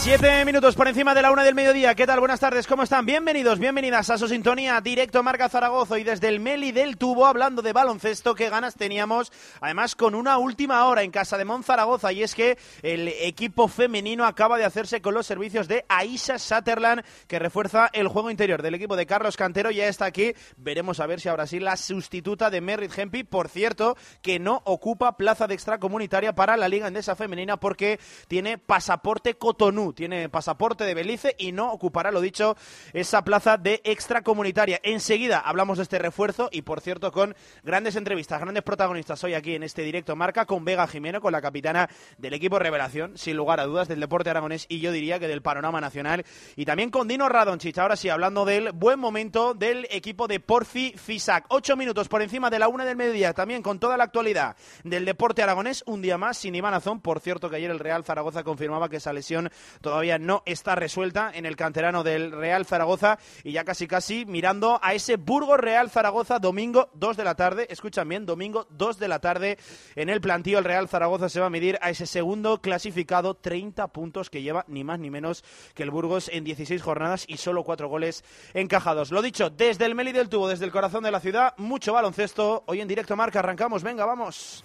Siete minutos por encima de la una del mediodía. ¿Qué tal? Buenas tardes, ¿cómo están? Bienvenidos, bienvenidas a su sintonía directo Marca Zaragoza y desde el Meli del Tubo hablando de baloncesto. Qué ganas teníamos, además con una última hora en casa de Monzaragoza y es que el equipo femenino acaba de hacerse con los servicios de Aisha Sutherland que refuerza el juego interior del equipo de Carlos Cantero. Ya está aquí, veremos a ver si ahora sí la sustituta de Merritt Hempi. Por cierto, que no ocupa plaza de extracomunitaria para la Liga Endesa Femenina porque tiene pasaporte Cotonú tiene pasaporte de Belice y no ocupará, lo dicho, esa plaza de extracomunitaria. Enseguida hablamos de este refuerzo y, por cierto, con grandes entrevistas, grandes protagonistas hoy aquí en este directo marca con Vega Jimeno, con la capitana del equipo Revelación, sin lugar a dudas, del deporte aragonés y yo diría que del panorama nacional. Y también con Dino Radonchich, ahora sí, hablando del buen momento del equipo de Porfi Fisac. Ocho minutos por encima de la una del mediodía, también con toda la actualidad del deporte aragonés, un día más sin Iván Azón. Por cierto, que ayer el Real Zaragoza confirmaba que esa lesión todavía no está resuelta en el canterano del Real Zaragoza y ya casi casi mirando a ese Burgos Real Zaragoza domingo 2 de la tarde, escuchan bien, domingo 2 de la tarde en el plantío el Real Zaragoza se va a medir a ese segundo clasificado, 30 puntos que lleva ni más ni menos que el Burgos en 16 jornadas y solo 4 goles encajados. Lo dicho, desde el Meli del Tubo, desde el corazón de la ciudad, mucho baloncesto, hoy en directo marca, arrancamos, venga, vamos.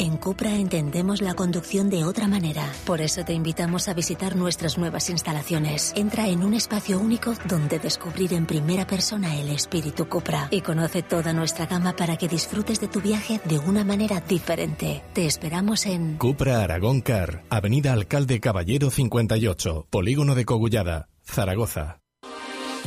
En Cupra entendemos la conducción de otra manera. Por eso te invitamos a visitar nuestras nuevas instalaciones. Entra en un espacio único donde descubrir en primera persona el espíritu Cupra y conoce toda nuestra gama para que disfrutes de tu viaje de una manera diferente. Te esperamos en Cupra Aragón Car, Avenida Alcalde Caballero 58, Polígono de Cogullada, Zaragoza.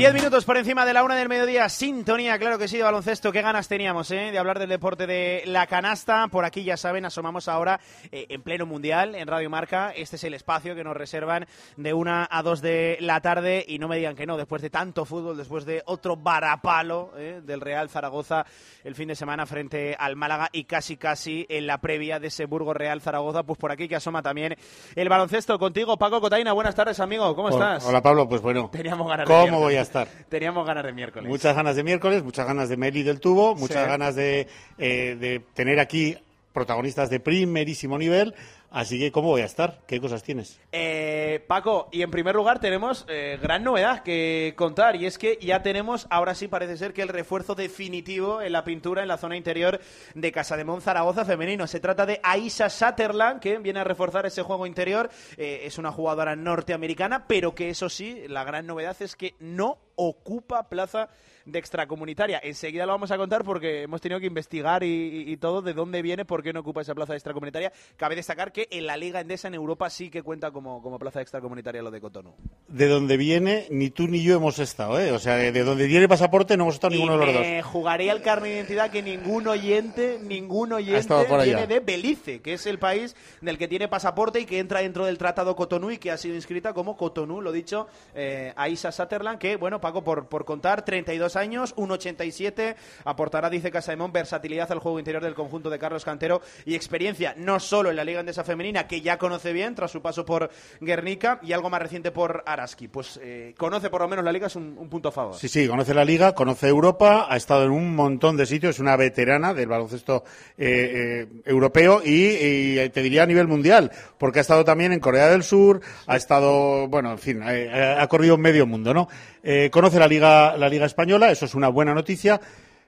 Diez minutos por encima de la una del mediodía, sintonía, claro que sí, de baloncesto. Qué ganas teníamos ¿eh? de hablar del deporte de la canasta. Por aquí, ya saben, asomamos ahora eh, en pleno mundial, en Radio Marca. Este es el espacio que nos reservan de una a dos de la tarde. Y no me digan que no, después de tanto fútbol, después de otro varapalo ¿eh? del Real Zaragoza el fin de semana frente al Málaga y casi, casi en la previa de ese Burgo Real Zaragoza, pues por aquí que asoma también el baloncesto. Contigo, Paco Cotaina. Buenas tardes, amigo. ¿Cómo estás? Hola, Pablo. Pues bueno. Teníamos ganas de ¿Cómo miércoles. voy a estar? Teníamos ganas de miércoles. Muchas ganas de miércoles, muchas ganas de Meli del Tubo, muchas Sí. ganas de, eh, de tener aquí protagonistas de primerísimo nivel. Así que, ¿cómo voy a estar? ¿Qué cosas tienes? Eh, Paco, y en primer lugar tenemos eh, gran novedad que contar y es que ya tenemos, ahora sí parece ser que el refuerzo definitivo en la pintura en la zona interior de Casa de Zaragoza femenino. Se trata de Aisha Sutherland que viene a reforzar ese juego interior. Eh, es una jugadora norteamericana, pero que eso sí, la gran novedad es que no ocupa plaza de extracomunitaria. Enseguida lo vamos a contar porque hemos tenido que investigar y, y- y todo de dónde viene, por qué no ocupa esa plaza de extracomunitaria. Cabe destacar que en la Liga Endesa en Europa sí que cuenta como, como plaza de extracomunitaria lo de Cotonou. De donde viene, ni tú ni yo hemos estado, ¿eh? O sea, de donde viene el pasaporte no hemos estado Y ninguno de los dos. jugaría el carne de identidad que ningún oyente, ningún oyente viene de Belice, que es el país del que tiene pasaporte y que entra dentro del Tratado Cotonou y que ha sido inscrita como Cotonou, lo dicho, eh, Aisha Sutherland, que, bueno, Paco, Paco, por, por contar. 32 años, 1,87. Aportará, dice Casaemón, versatilidad al juego interior del conjunto de Carlos Cantero y experiencia no solo en la Liga Endesa Femenina, que ya conoce bien tras su paso por Guernica y algo más reciente por Araski. Pues eh, conoce por lo menos la Liga, es un, un punto a favor. Sí, sí, conoce la Liga, conoce Europa, ha estado en un montón de sitios, es una veterana del baloncesto eh, eh, europeo y, te diría a nivel mundial, porque ha estado también en Corea del Sur, ha estado, bueno, en fin, ha corrido medio mundo, ¿no? Eh, conoce la Liga, la Liga Española, eso es una buena noticia.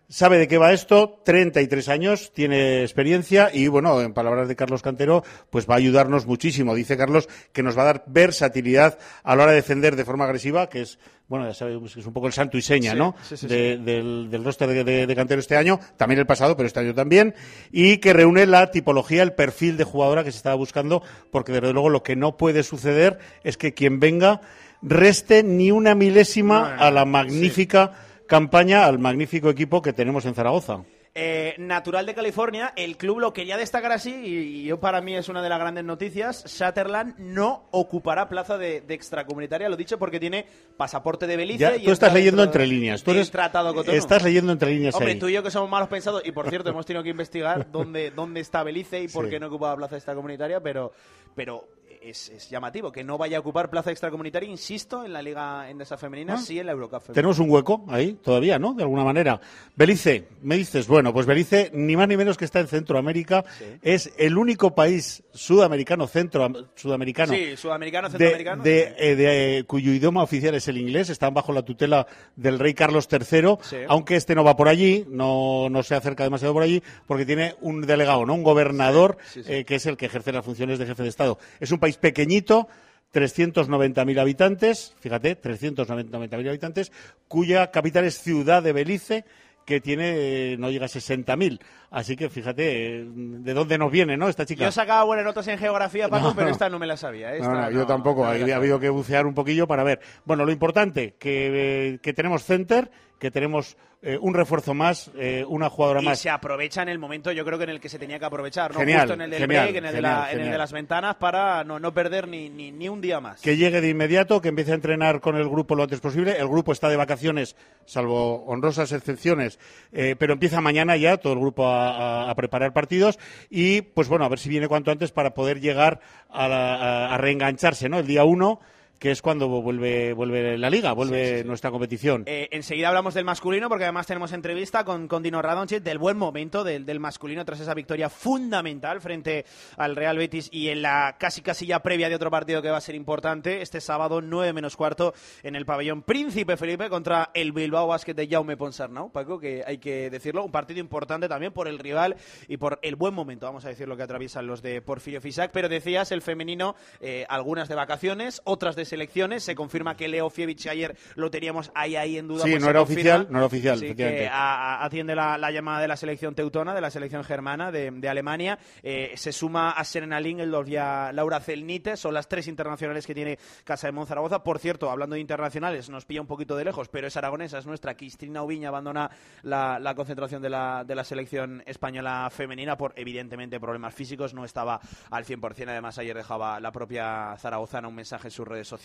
Sabe de qué va esto, 33 años, tiene experiencia y, bueno, en palabras de Carlos Cantero, pues va a ayudarnos muchísimo. Dice Carlos que nos va a dar versatilidad a la hora de defender de forma agresiva, que es, bueno, ya sabemos que es un poco el santo y seña, Sí, ¿no? sí, sí, de- Del, del roster de, de- de Cantero este año, también el pasado, pero este año también, y que reúne la tipología, el perfil de jugadora que se estaba buscando, porque desde luego lo que no puede suceder es que quien venga reste ni una milésima a la magnífica campaña, al magnífico equipo que tenemos en Zaragoza. Eh, natural de California, el club lo quería destacar así y, yo para mí es una de las grandes noticias. Sutherland no ocupará plaza de, de extracomunitaria, lo dicho porque tiene pasaporte de Belice. Ya, y tú estás está leyendo entre líneas. Tú eres, tratado Cotonou. estás leyendo entre líneas Hombre, ahí. tú y yo que somos malos pensados, y por cierto, hemos tenido que investigar dónde, dónde está Belice y por Sí. qué no ocupaba plaza extracomunitaria, pero, pero es, es llamativo que no vaya a ocupar plaza extracomunitaria, insisto, en la Liga Endesa Femenina, Ah. sí en la Eurocup Femenina. Tenemos un hueco ahí todavía, ¿no? De alguna manera. Belice, me dices, bueno, pues Belice, ni más ni menos que está en Centroamérica, es el único país sudamericano, centro sudamericano, Sí, sudamericano, de, centroamericano. de- eh, de, eh, cuyo idioma oficial es el inglés, están bajo la tutela del rey Carlos III, Sí. aunque este no va por allí, no, no se acerca demasiado por allí, porque tiene un delegado, ¿no? Un gobernador, sí. eh, que es el que ejerce las funciones de jefe de Estado. Es un país pequeñito, 390.000 habitantes, fíjate, 390.000 habitantes, cuya capital es Ciudad de Belice, que tiene, eh, no llega a 60.000. Así que fíjate eh, de dónde nos viene, ¿no? Esta chica. Yo sacaba buenas notas en geografía, Paco, No, pero no. esta no me la sabía. Esta No, yo tampoco. no me la ha, ha sabía. habido que bucear un poquillo para ver. Bueno, lo importante, que, eh, que tenemos center, que tenemos eh, un refuerzo más, eh, una jugadora y más. se aprovecha en el momento, yo creo que en el que se tenía que aprovechar, ¿no? Genial, Justo en el del genial, break, en el, de, la- en el de las ventanas, para no, no perder ni, ni, ni un día más. que llegue de inmediato, que empiece a entrenar con el grupo lo antes posible. El grupo está de vacaciones, salvo honrosas excepciones, eh, pero empieza mañana ya todo el grupo a, a- a preparar partidos y, pues bueno, a ver si viene cuanto antes para poder llegar a, la- a- a reengancharse, ¿no? El día uno, que es cuando vuelve, vuelve la liga, vuelve nuestra competición. Eh, enseguida hablamos del masculino, porque además tenemos entrevista con, con Dino Radonchit del buen momento del, del masculino tras esa victoria fundamental frente al Real Betis y en la casi casi ya previa de otro partido que va a ser importante este sábado 9 menos cuarto en el pabellón Príncipe Felipe contra el Bilbao Basket de Jaume Ponsarnau, Paco, que hay que decirlo, un partido importante también por el rival y por el buen momento, vamos a decir lo que atraviesan los de Porfirio Fisac, pero decías el femenino, eh, algunas de vacaciones, otras de se confirma que Leo Fievich ayer lo teníamos ahí ahí en duda. Sí, pues no era confirma. oficial, no era oficial, Sí, efectivamente. que a- a- atiende la, la llamada de la selección teutona, de la selección germana de, de Alemania. Eh, se suma a Serena Lingeldorf y a Laura Zelnite. Son las tres internacionales que tiene Casa de Monzaragoza. Por cierto, hablando de internacionales, nos pilla un poquito de lejos, pero es aragonesa, es nuestra. Cristina Ubiña abandona la, la concentración de la, de la selección española femenina por, evidentemente, problemas físicos. No estaba al 100%. Además, ayer dejaba la propia zaragozana un mensaje en sus redes sociales.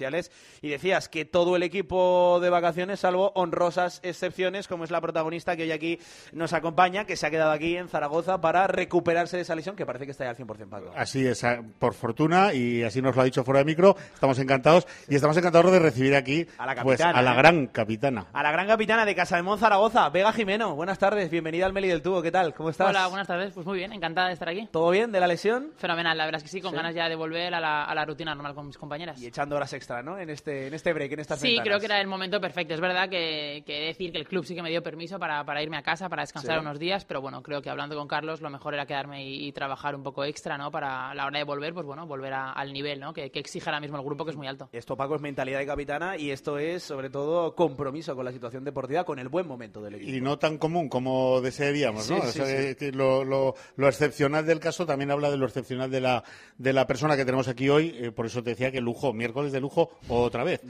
Y decías que todo el equipo de vacaciones, salvo honrosas excepciones, como es la protagonista que hoy aquí nos acompaña, que se ha quedado aquí en Zaragoza para recuperarse de esa lesión, que parece que está ya al 100%, Paco. Así es, a- por fortuna, y así nos lo ha dicho fuera de micro, estamos encantados y estamos encantados de recibir aquí A la pues, capitana, a la ¿eh? gran capitana. A la gran capitana de Casa de Mon Zaragoza, Vega Jimeno. Buenas tardes, bienvenida al Meli del Tubo. ¿Qué tal? ¿Cómo estás? Hola, buenas tardes. Pues muy bien, encantada de estar aquí. ¿Todo bien de la lesión? Fenomenal, la verdad es que sí, con Sí. ganas ya de volver a la, a la rutina normal con mis compañeras. Y echando horas extra, ¿no? En este, en este break, en estas Sí, ventanas. creo que era el momento perfecto. Es verdad que, decir que el club sí que me dio permiso para, para irme a casa, para descansar Sí. unos días, pero bueno, creo que hablando con Carlos lo mejor era quedarme y, y trabajar un poco extra, ¿no? Para a la hora de volver, pues bueno, volver a- al nivel, ¿no? Que, que exige ahora mismo el grupo, que es muy alto. Esto, Paco, es mentalidad de capitana y esto es, sobre todo, compromiso con la situación deportiva, con el buen momento del equipo. Y no tan común como desearíamos, ¿no? Sí, O sí, sea, sí. que lo, lo- lo excepcional del caso también habla de lo excepcional de la, de la persona que tenemos aquí hoy, eh, por eso te decía que lujo, miércoles de lujo otra vez.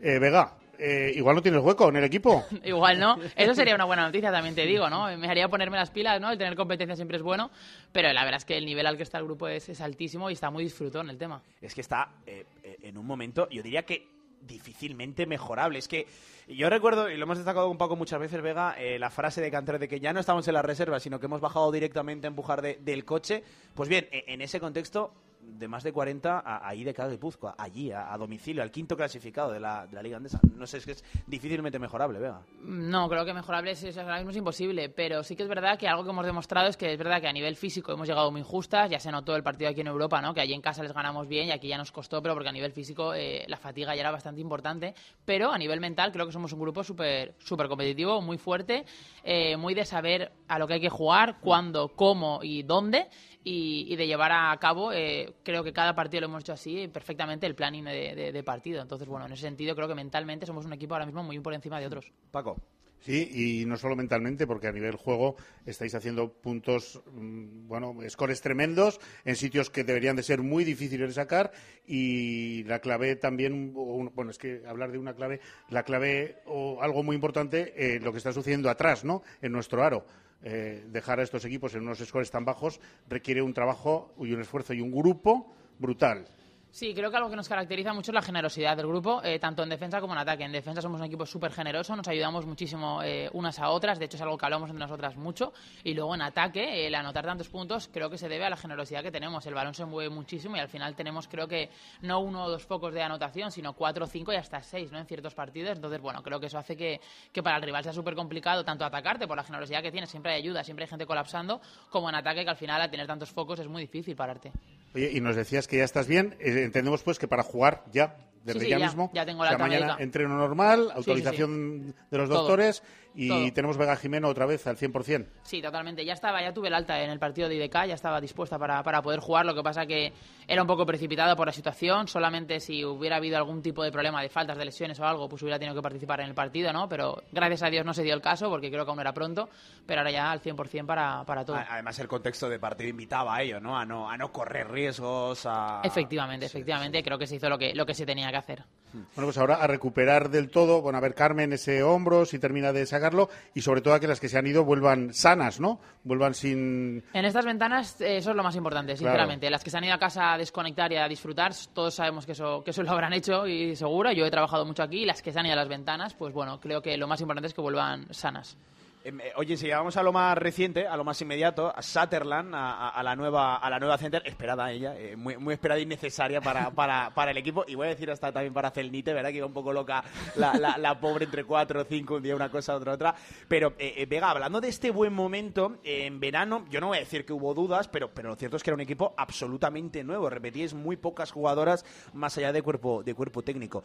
Eh, Vega, eh, igual no tienes hueco en el equipo. Igual, ¿no? Eso sería una buena noticia, también te digo, ¿no? Me haría ponerme las pilas, ¿no? El tener competencia siempre es bueno, pero la verdad es que el nivel al que está el grupo es, es altísimo y está muy disfrutón el tema. Es que está eh, en un momento, yo diría que difícilmente mejorable. Es que yo recuerdo, y lo hemos destacado un poco muchas veces, Vega, eh, la frase de Canter de que ya no estamos en la reserva, sino que hemos bajado directamente a empujar del coche. Pues bien, e, en ese contexto, de más de 40 a, ahí de cada Guipúzcoa, allí, a, domicilio, al quinto clasificado de la, de la Liga Andesa. No sé, es que es difícilmente mejorable, Vega. No, creo que mejorable es, es imposible, pero sí que es verdad que algo que hemos demostrado es que es verdad que a nivel físico hemos llegado muy justas, ya se notó el partido aquí en Europa, ¿no? que allí en casa les ganamos bien y aquí ya nos costó, pero porque a nivel físico eh, la fatiga ya era bastante importante, pero a nivel mental creo que somos un grupo súper super competitivo, muy fuerte, eh, muy de saber a lo que hay que jugar, cuándo, cómo y dónde y, de llevar a cabo, eh, creo que cada partido lo hemos hecho así, perfectamente el planning de, partido. Entonces, bueno, en ese sentido creo que mentalmente somos un equipo ahora mismo muy por encima de otros. Paco. Sí, y no solo mentalmente, porque a nivel juego estáis haciendo puntos, mm, bueno, scores tremendos en sitios que deberían de ser muy difíciles de sacar y la clave también, bueno, es que hablar de una clave, la clave o algo muy importante, eh, lo que está sucediendo atrás, ¿no? En nuestro aro. Eh, dejar a estos equipos en unos scores tan bajos requiere un trabajo y un esfuerzo y un grupo brutal. Sí, creo que algo que nos caracteriza mucho es la generosidad del grupo, eh, tanto en defensa como en ataque. En defensa somos un equipo súper generoso, nos ayudamos muchísimo eh, unas a otras, de hecho es algo que hablamos entre nosotras mucho. Y luego en ataque, el anotar tantos puntos, creo que se debe a la generosidad que tenemos. El balón se mueve muchísimo y al final tenemos, creo que, no uno o dos focos de anotación, sino cuatro, cinco y hasta seis ¿no? en ciertos partidos. Entonces, bueno, creo que eso hace que, que para el rival sea súper complicado tanto atacarte por la generosidad que tiene, siempre hay ayuda, siempre hay gente colapsando, como en ataque que al final al tener tantos focos es muy difícil pararte. Oye, y nos decías que ya estás bien. Eh, entendemos pues que para jugar ya desde ya, mismo. Ya tengo la mañana entreno normal, autorización de los doctores y tenemos Vega Jimeno otra vez al 100%. Sí, totalmente. Ya estaba, ya tuve el alta en el partido de IDK, ya estaba dispuesta para, para poder jugar. Lo que pasa que era un poco precipitado por la situación. Solamente si hubiera habido algún tipo de problema de faltas, de lesiones o algo, pues hubiera tenido que participar en el partido, ¿no? Pero gracias a Dios no se dio el caso porque creo que aún era pronto. Pero ahora ya al 100% para, para todo. Además, el contexto de partido invitaba a ello, ¿no? A no, a no correr riesgos. A... Efectivamente, efectivamente. Creo que se hizo lo que, lo que se tenía que hacer. Bueno, pues ahora a recuperar del todo, bueno, a ver Carmen ese hombro, si termina de sacarlo, y sobre todo a que las que se han ido vuelvan sanas, ¿no? Vuelvan sin... En estas ventanas eh, eso es lo más importante, sinceramente. Las que se han ido a casa a desconectar y a disfrutar, todos sabemos que eso, que eso lo habrán hecho y seguro, yo he trabajado mucho aquí, y las que se han ido a las ventanas, pues bueno, creo que lo más importante es que vuelvan sanas. Em, eh, oye, si llegamos a lo más reciente, a lo más inmediato, a Sutherland, a, la nueva a la nueva center, esperada ella, eh, muy, muy esperada y necesaria para, para, para, el equipo. Y voy a decir hasta también para Celnite, ¿verdad? Que iba un poco loca la, la, pobre entre cuatro o cinco, un día una cosa, otra otra. Pero, eh, Vega, hablando de este buen momento, en verano, yo no voy a decir que hubo dudas, pero, pero lo cierto es que era un equipo absolutamente nuevo. Repetíais muy pocas jugadoras más allá de cuerpo, de cuerpo técnico.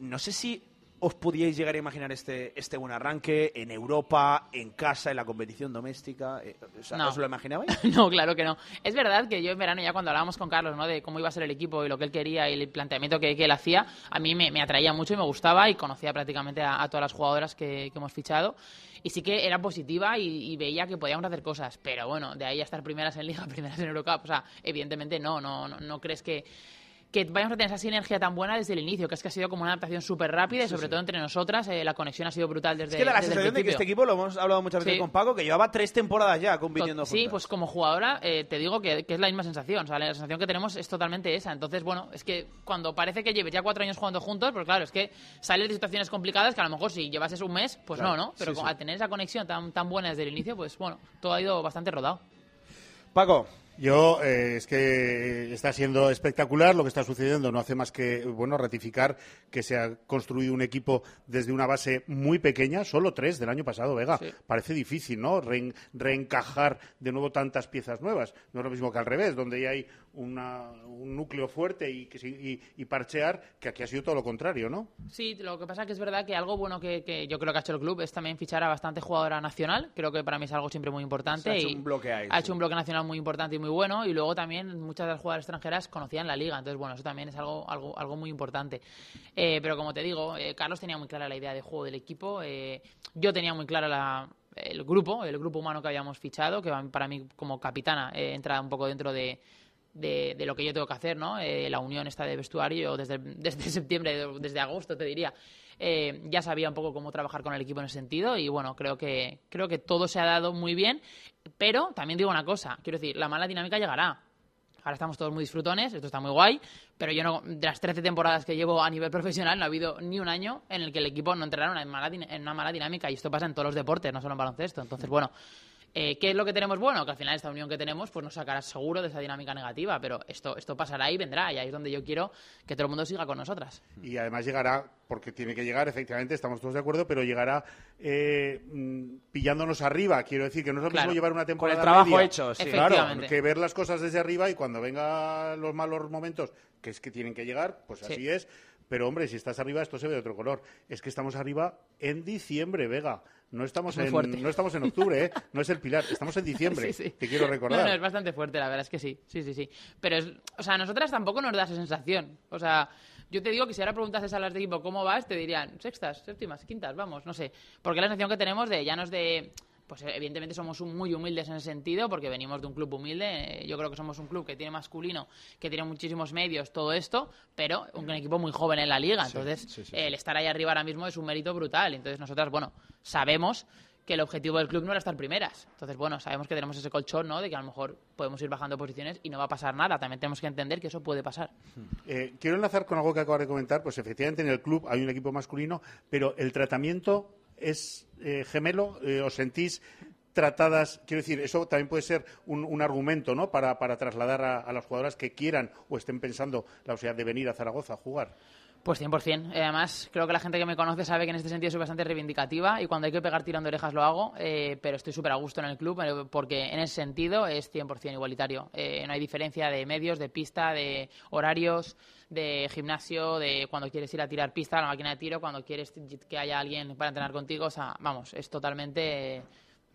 no sé si os podíais llegar a imaginar este, este buen arranque en Europa, en casa, en la competición doméstica? Eh, no. ¿Os lo imaginabais? no, claro que no. Es verdad que yo en verano, ya cuando hablábamos con Carlos ¿no? de cómo iba a ser el equipo y lo que él quería y el planteamiento que, él hacía, a mí me, atraía mucho y me gustaba y conocía prácticamente a, todas las jugadoras que, hemos fichado. Y sí que era positiva y, veía que podíamos hacer cosas. Pero bueno, de ahí a estar primeras en Liga, primeras en Eurocup, o sea, evidentemente no, no, no, no crees que que vayamos a tener esa sinergia tan buena desde el inicio, que es que ha sido como una adaptación súper rápida y sobre todo entre nosotras, eh, la conexión ha sido brutal desde Es que la sensación de que este equipo, lo hemos hablado muchas veces con Paco, que llevaba tres temporadas ya compitiendo Sí, pues como jugadora eh, te digo que, es la misma sensación, o sea, la sensación que tenemos es totalmente esa. Entonces, bueno, es que cuando parece que lleves ya cuatro años jugando juntos, pues claro, es que sales de situaciones complicadas que a lo mejor si llevases un mes, pues no, ¿no? Pero al tener esa conexión tan, tan buena desde el inicio, pues bueno, todo ha ido bastante rodado. Paco, yo, eh, es que está siendo espectacular lo que está sucediendo. No hace más que, bueno, ratificar que se ha construido un equipo desde una base muy pequeña, solo tres del año pasado, Vega. Parece difícil, ¿no? reencajar de nuevo tantas piezas nuevas. No es lo mismo que al revés, donde ya hay un núcleo fuerte y, que, y, parchear, que aquí ha sido todo lo contrario, ¿no? Sí, lo que pasa es que es verdad que algo bueno que, yo creo que ha hecho el club es también fichar a bastante jugadora nacional. Creo que para mí es algo siempre muy importante. ha hecho un bloque Ha hecho un bloque nacional muy importante y muy bueno. Y luego también muchas de las jugadoras extranjeras conocían la liga. Entonces, bueno, eso también es algo, algo, algo muy importante. Eh, pero como te digo, eh, Carlos tenía muy clara la idea de juego del equipo. Eh, yo tenía muy clara la, el grupo, el grupo humano que habíamos fichado, que para mí como capitana entra un poco dentro de, de, lo que yo tengo que hacer, ¿no? la unión está de vestuario desde, septiembre, desde agosto te diría. ya sabía un poco cómo trabajar con el equipo en ese sentido y bueno, creo que, creo que todo se ha dado muy bien pero también digo una cosa, quiero decir, la mala dinámica llegará. Ahora estamos todos muy disfrutones, esto está muy guay, pero yo no, de las 13 temporadas que llevo a nivel profesional, no ha habido ni un año en el que el equipo no entrara en una mala, en una mala dinámica, y esto pasa en todos los deportes, no solo en baloncesto. Entonces, bueno, eh, ¿qué es lo que tenemos bueno? Que al final esta unión que tenemos pues nos sacará seguro de esa dinámica negativa, pero esto, esto pasará y vendrá, y ahí es donde yo quiero que todo el mundo siga con nosotras. Y además llegará, porque tiene que llegar, efectivamente, estamos todos de acuerdo, pero llegará eh, mm, pillándonos arriba. Quiero decir que no es lo Claro. mismo llevar una temporada trabajo media. hecho, sí. Claro, que ver las cosas desde arriba y cuando vengan los malos momentos, que es que tienen que llegar, pues Sí. así es. Pero hombre, si estás arriba, esto se ve de otro color. Es que estamos arriba en diciembre, Vega. No estamos, Es en, no estamos en octubre, ¿eh? No es el pilar. Estamos en diciembre. Sí, sí. Te quiero recordar. No, no, es bastante fuerte, la verdad es que sí. Sí, sí, sí. Pero, es, o sea, a nosotras tampoco nos da esa sensación. O sea, yo te digo que si ahora preguntases a las de equipo cómo vas, te dirían sextas, séptimas, quintas, vamos, no sé. Porque la sensación que tenemos de ya no es de. Pues evidentemente somos muy humildes en ese sentido, porque venimos de un club humilde. Eh, Yo creo que somos un club que tiene masculino, que tiene muchísimos medios, todo esto, pero un equipo muy joven en la liga. Entonces, eh, el estar ahí arriba ahora mismo es un mérito brutal. Entonces, nosotras, bueno, sabemos que el objetivo del club no era estar primeras. Entonces, bueno, sabemos que tenemos ese colchón, ¿no? De que a lo mejor podemos ir bajando posiciones y no va a pasar nada. También tenemos que entender que eso puede pasar. Eh, quiero enlazar con algo que acabo de comentar. Pues efectivamente en el club hay un equipo masculino, pero el tratamiento es eh, gemelo. Eh, ¿Os sentís tratadas? Quiero decir, eso también puede ser un, un argumento, ¿no? Para, para trasladar a, las jugadoras que quieran o estén pensando la posibilidad de venir a Zaragoza a jugar. Pues 100%. Eh, Además, creo que la gente que me conoce sabe que en este sentido soy bastante reivindicativa y cuando hay que pegar tirando orejas lo hago, eh, pero estoy súper a gusto en el club porque en ese sentido es 100% igualitario. Eh, no hay diferencia de medios, de pista, de horarios, de gimnasio, de cuando quieres ir a tirar pista a la máquina de tiro, cuando quieres que haya alguien para entrenar contigo. O sea, vamos, es totalmente...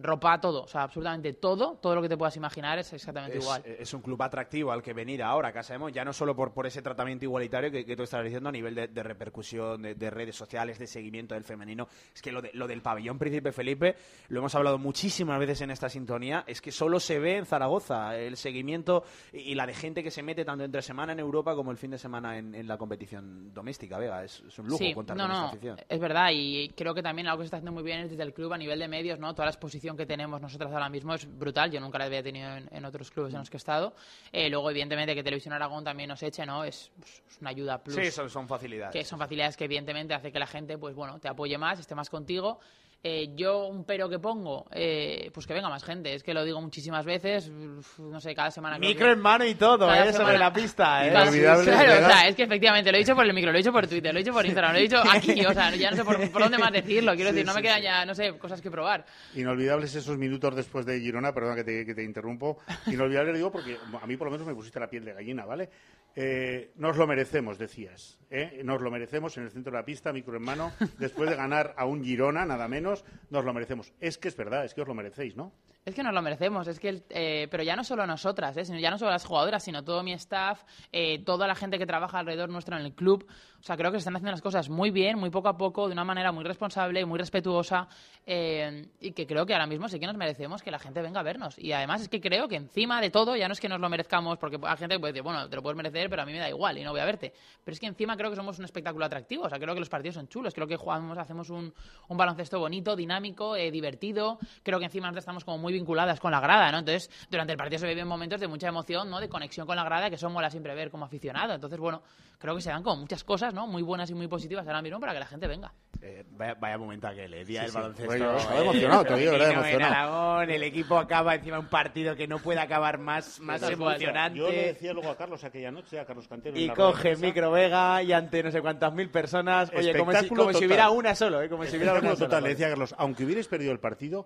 ropa, todo, o sea, absolutamente todo, todo lo que te puedas imaginar es exactamente Es, igual. es un club atractivo al que venir ahora, que sabemos, ya no solo por, por ese tratamiento igualitario que, que tú estás diciendo a nivel de, de repercusión, de, de redes sociales, de seguimiento del femenino. Es que lo, de- lo del pabellón Príncipe Felipe, lo hemos hablado muchísimas veces en esta sintonía, es que solo se ve en Zaragoza el seguimiento y, y la de gente que se mete tanto entre semana en Europa como el fin de semana en, en la competición doméstica, Vega. Es, es un lujo sí, contar no, con no, esta afición. es verdad y creo que también algo que se está haciendo muy bien es desde el club a nivel de medios, ¿no? Toda la exposición que tenemos nosotras ahora mismo es brutal, yo nunca la había tenido en, en otros clubes en los que he estado. Eh, luego, evidentemente, que Televisión Aragón también nos eche, ¿no? Es, pues, es una ayuda plus. Sí, son, son facilidades. que son facilidades que evidentemente hace que la gente, pues bueno, te apoye más, esté más contigo. Eh, yo un pero que pongo, eh, pues que venga más gente. Es que lo digo muchísimas veces, no sé, cada semana. Micro que- en mano y todo, Cada ¿eh? Sobre la pista, ¿eh? Claro, Inolvidable, claro, Vega. o sea, es que efectivamente lo he dicho por el micro, lo he dicho por Twitter, lo he dicho por Instagram, lo he dicho aquí, o sea, ya no sé por, por dónde más decirlo, quiero Sí, decir, no me quedan sí. ya, no sé, cosas que probar. Inolvidables esos minutos después de Girona, perdona que te, que te interrumpo. Inolvidables digo porque a mí por lo menos me pusiste la piel de gallina, ¿vale? Eh, nos lo merecemos, decías. ¿eh? Nos lo merecemos en el centro de la pista, micro en mano, después de ganar a un Girona, nada menos, nos lo merecemos. Es que es verdad, es que os lo merecéis, ¿no? Es que nos lo merecemos, es que, el- eh, pero ya no solo nosotras, ¿eh? sino ya no solo las jugadoras, sino todo mi staff, eh, toda la gente que trabaja alrededor nuestro en el club. O sea, creo que se están haciendo las cosas muy bien, muy poco a poco, de una manera muy responsable, muy respetuosa, eh, y que creo que ahora mismo sí que nos merecemos que la gente venga a vernos. Y además es que creo que encima de todo, ya no es que nos lo merezcamos, porque hay gente que puede decir, bueno, te lo puedes merecer, pero a mí me da igual y no voy a verte. Pero es que encima creo que somos un espectáculo atractivo, o sea, creo que los partidos son chulos, creo que jugamos, hacemos un, un baloncesto bonito, dinámico, eh, divertido, creo que encima estamos como muy vinculadas con la grada, ¿no? Entonces, durante el partido se viven momentos de mucha emoción, ¿no? De conexión con la grada, que eso mola siempre ver como aficionado. Entonces, bueno, creo que se dan como muchas cosas, ¿no? Muy buenas y muy positivas ahora mismo para que la gente venga. Eh, vaya, vaya momento aquel, el día Sí, del sí. baloncesto. Bueno, estaba eh, emocionado, te digo, era emocionado. Aragón, el equipo acaba encima de un partido que no puede acabar más, más emocionante. Yo le decía luego a Carlos aquella noche, a Carlos Cantero. en Y la coge Micro Vega y ante no sé cuántas mil personas. Oye, como si, Espectáculo como si total. hubiera una solo, ¿eh? Como si hubiera una Espectáculo sola. total, le decía a Carlos, aunque hubierais perdido el partido,